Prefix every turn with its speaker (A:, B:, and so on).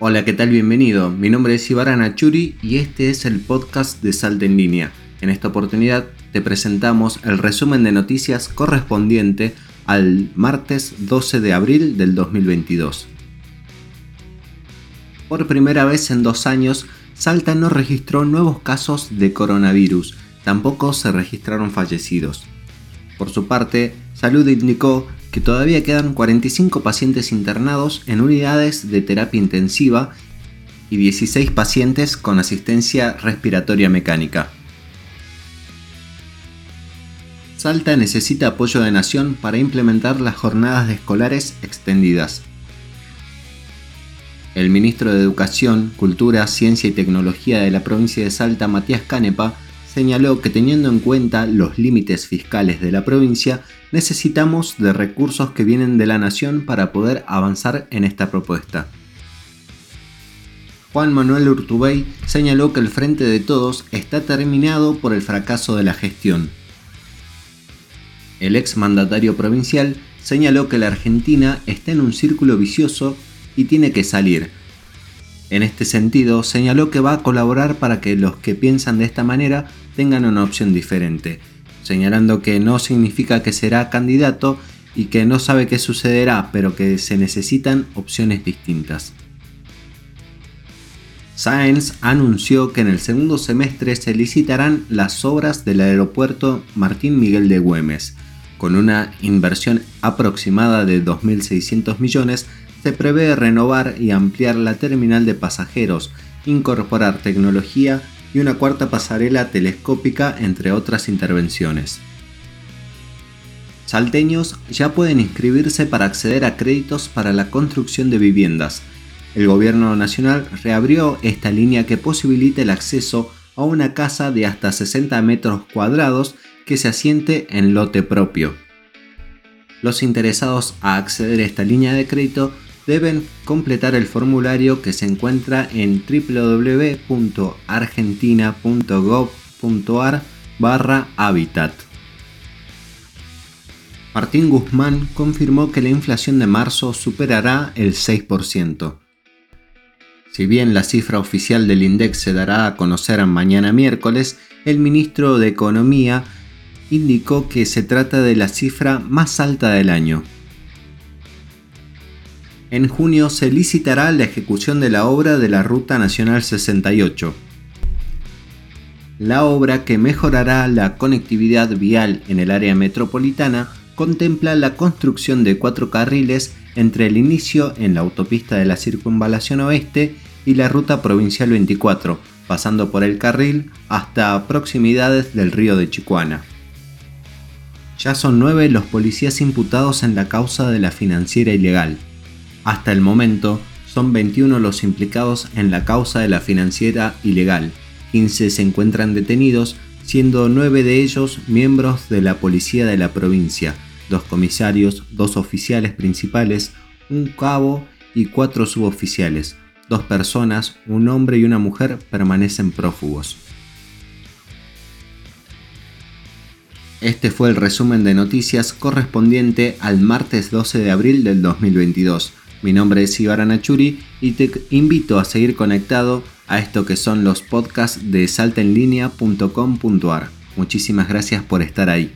A: Hola, ¿qué tal? Bienvenido. Mi nombre es Ibarana Churi y este es el podcast de Salta en Línea. En esta oportunidad te presentamos el resumen de noticias correspondiente al martes 12 de abril del 2022. Por primera vez en dos años, Salta no registró nuevos casos de coronavirus, tampoco se registraron fallecidos. Por su parte, Salud indicó que todavía quedan 45 pacientes internados en unidades de terapia intensiva y 16 pacientes con asistencia respiratoria mecánica. Salta necesita apoyo de Nación para implementar las jornadas escolares extendidas. El ministro de Educación, Cultura, Ciencia y Tecnología de la provincia de Salta, Matías Canepa, señaló que teniendo en cuenta los límites fiscales de la provincia, necesitamos de recursos que vienen de la nación para poder avanzar en esta propuesta. Juan Manuel Urtubey señaló que el Frente de Todos está terminado por el fracaso de la gestión. El ex mandatario provincial señaló que la Argentina está en un círculo vicioso y tiene que salir. En este sentido, señaló que va a colaborar para que los que piensan de esta manera tengan una opción diferente, señalando que no significa que será candidato y que no sabe qué sucederá, pero que se necesitan opciones distintas. Sáenz anunció que en el segundo semestre se licitarán las obras del aeropuerto Martín Miguel de Güemes, con una inversión aproximada de 2.600 millones, se prevé renovar y ampliar la terminal de pasajeros, incorporar tecnología y una cuarta pasarela telescópica, entre otras intervenciones. Salteños ya pueden inscribirse para acceder a créditos para la construcción de viviendas. El gobierno nacional reabrió esta línea que posibilita el acceso a una casa de hasta 60 metros cuadrados que se asiente en lote propio. Los interesados a acceder a esta línea de crédito deben completar el formulario que se encuentra en www.argentina.gov.ar barra Habitat. Martín Guzmán confirmó que la inflación de marzo superará el 6%. Si bien la cifra oficial del INDEX se dará a conocer mañana miércoles, el ministro de Economía indicó que se trata de la cifra más alta del año. En junio se licitará la ejecución de la obra de la Ruta Nacional 68. La obra que mejorará la conectividad vial en el área metropolitana contempla la construcción de cuatro carriles entre el inicio en la autopista de la Circunvalación Oeste y la Ruta Provincial 24, pasando por el carril hasta proximidades del río de Chicuana. Ya son nueve los policías imputados en la causa de la financiera ilegal. Hasta el momento, son 21 los implicados en la causa de la financiera ilegal. 15 se encuentran detenidos, siendo 9 de ellos miembros de la policía de la provincia, dos comisarios, dos oficiales principales, un cabo y cuatro suboficiales. Dos personas, un hombre y una mujer, permanecen prófugos. Este fue el resumen de noticias correspondiente al martes 12 de abril del 2022. Mi nombre es Ibarra Nachuri y te invito a seguir conectado a esto que son los podcasts de saltaenlinea.com.ar. Muchísimas gracias por estar ahí.